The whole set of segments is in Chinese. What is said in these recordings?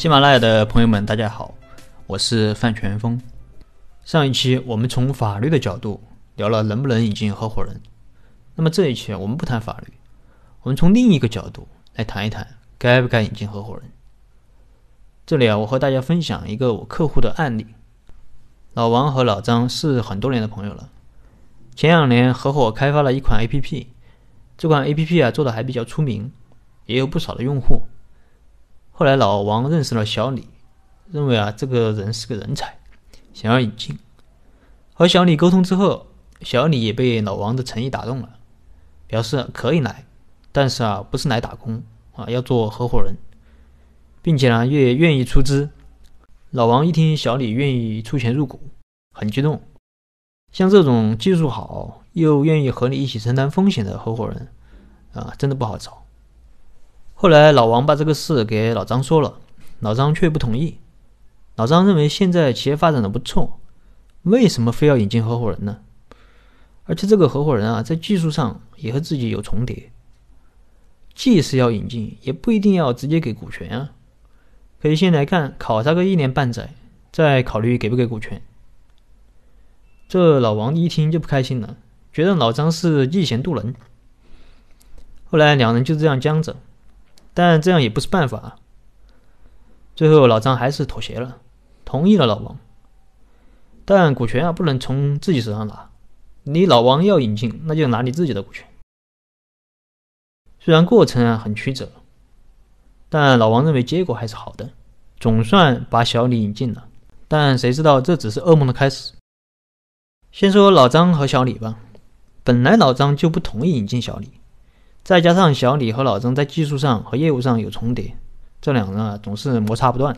喜马拉雅的朋友们，大家好，我是范全峰。上一期我们从法律的角度聊了能不能引进合伙人，那么这一期我们不谈法律，我们从另一个角度来谈一谈该不该引进合伙人。这里啊，我和大家分享一个我客户的案例。老王和老张是很多年的朋友了，前两年合伙开发了一款 APP，这款 APP 啊做的还比较出名，也有不少的用户。后来老王认识了小李，认为啊这个人是个人才，想要引进。和小李沟通之后，小李也被老王的诚意打动了，表示可以来，但是啊不是来打工啊，要做合伙人，并且呢也愿意出资。老王一听小李愿意出钱入股，很激动。像这种技术好又愿意和你一起承担风险的合伙人啊，真的不好找。后来老王把这个事给老张说了，老张却不同意。老张认为现在企业发展的不错，为什么非要引进合伙人呢？而且这个合伙人啊，在技术上也和自己有重叠，既是要引进，也不一定要直接给股权啊，可以先来看考察个一年半载，再考虑给不给股权。这老王一听就不开心了，觉得老张是嫉贤妒能。后来两人就这样僵着。但这样也不是办法。最后，老张还是妥协了，同意了老王。但股权啊，不能从自己手上拿。你老王要引进，那就拿你自己的股权。虽然过程啊很曲折，但老王认为结果还是好的，总算把小李引进了。但谁知道这只是噩梦的开始。先说老张和小李吧，本来老张就不同意引进小李。再加上小李和老张在技术上和业务上有重叠，这两人啊总是摩擦不断。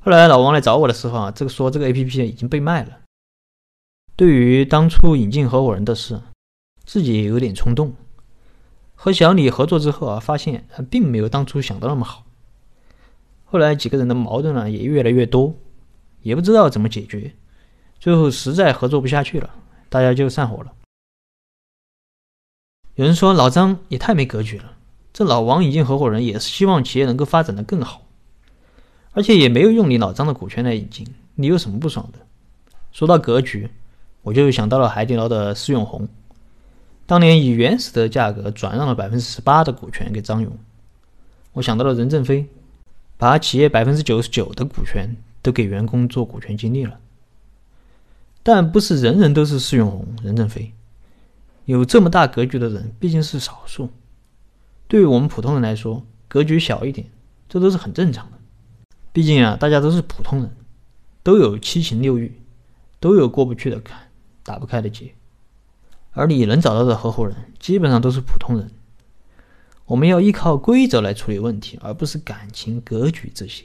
后来老王来找我的时候啊，这个说这个 A P P 已经被卖了。对于当初引进合伙人的事，自己也有点冲动。和小李合作之后啊，发现并没有当初想的那么好。后来几个人的矛盾呢也越来越多，也不知道怎么解决，最后实在合作不下去了，大家就散伙了。有人说老张也太没格局了，这老王引进合伙人也是希望企业能够发展的更好，而且也没有用你老张的股权来引进，你有什么不爽的？说到格局，我就想到了海底捞的施永红，当年以原始的价格转让了百分之十八的股权给张勇，我想到了任正非，把企业百分之九十九的股权都给员工做股权激励了，但不是人人都是施永红、任正非。有这么大格局的人毕竟是少数，对于我们普通人来说，格局小一点，这都是很正常的。毕竟啊，大家都是普通人，都有七情六欲，都有过不去的坎、打不开的结。而你能找到的合伙人，基本上都是普通人。我们要依靠规则来处理问题，而不是感情、格局这些。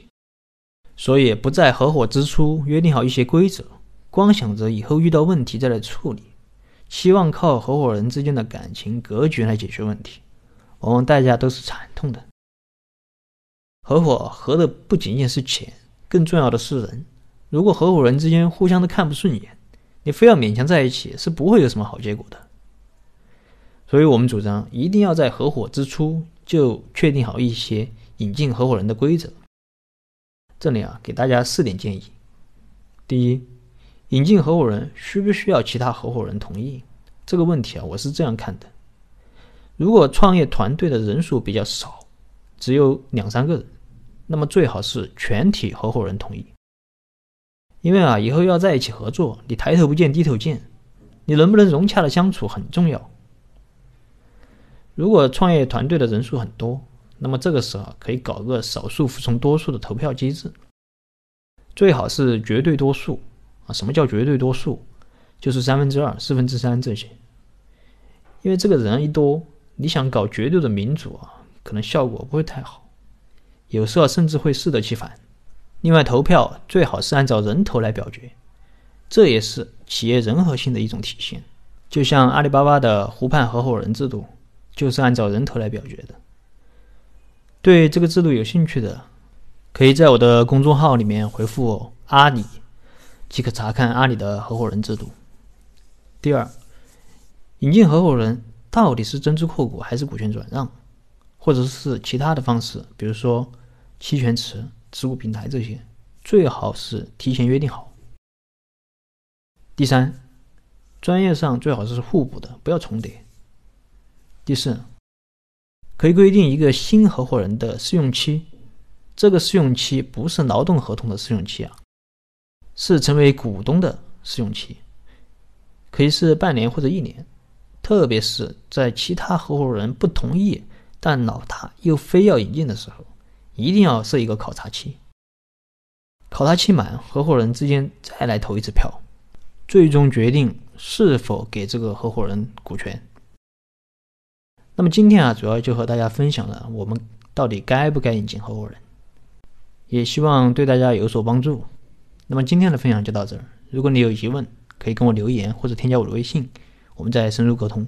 所以，不在合伙之初约定好一些规则，光想着以后遇到问题再来处理。希望靠合伙人之间的感情格局来解决问题，往往代价都是惨痛的。合伙合的不仅仅是钱，更重要的是人。如果合伙人之间互相都看不顺眼，你非要勉强在一起，是不会有什么好结果的。所以我们主张一定要在合伙之初就确定好一些引进合伙人的规则。这里啊，给大家四点建议：第一。引进合伙人需不需要其他合伙人同意？这个问题啊，我是这样看的：如果创业团队的人数比较少，只有两三个人，那么最好是全体合伙人同意。因为啊，以后要在一起合作，你抬头不见低头见，你能不能融洽的相处很重要。如果创业团队的人数很多，那么这个时候可以搞个少数服从多数的投票机制，最好是绝对多数。什么叫绝对多数？就是三分之二、四分之三这些。因为这个人一多，你想搞绝对的民主啊，可能效果不会太好，有时候甚至会适得其反。另外，投票最好是按照人头来表决，这也是企业人和性的一种体现。就像阿里巴巴的湖畔合伙人制度，就是按照人头来表决的。对这个制度有兴趣的，可以在我的公众号里面回复“阿里”。即可查看阿里的合伙人制度。第二，引进合伙人到底是增资扩股还是股权转让，或者是其他的方式，比如说期权池、持股平台这些，最好是提前约定好。第三，专业上最好是互补的，不要重叠。第四，可以规定一个新合伙人的试用期，这个试用期不是劳动合同的试用期啊，是成为股东的试用期，可以是半年或者一年，特别是在其他合伙人不同意，但老大又非要引进的时候，一定要设一个考察期。考察期满，合伙人之间再来投一次票。最终决定是否给这个合伙人股权。那么今天啊，主要就和大家分享了我们到底该不该引进合伙人，也希望对大家有所帮助。那么今天的分享就到这儿，如果你有疑问，可以跟我留言或者添加我的微信，我们再深入沟通。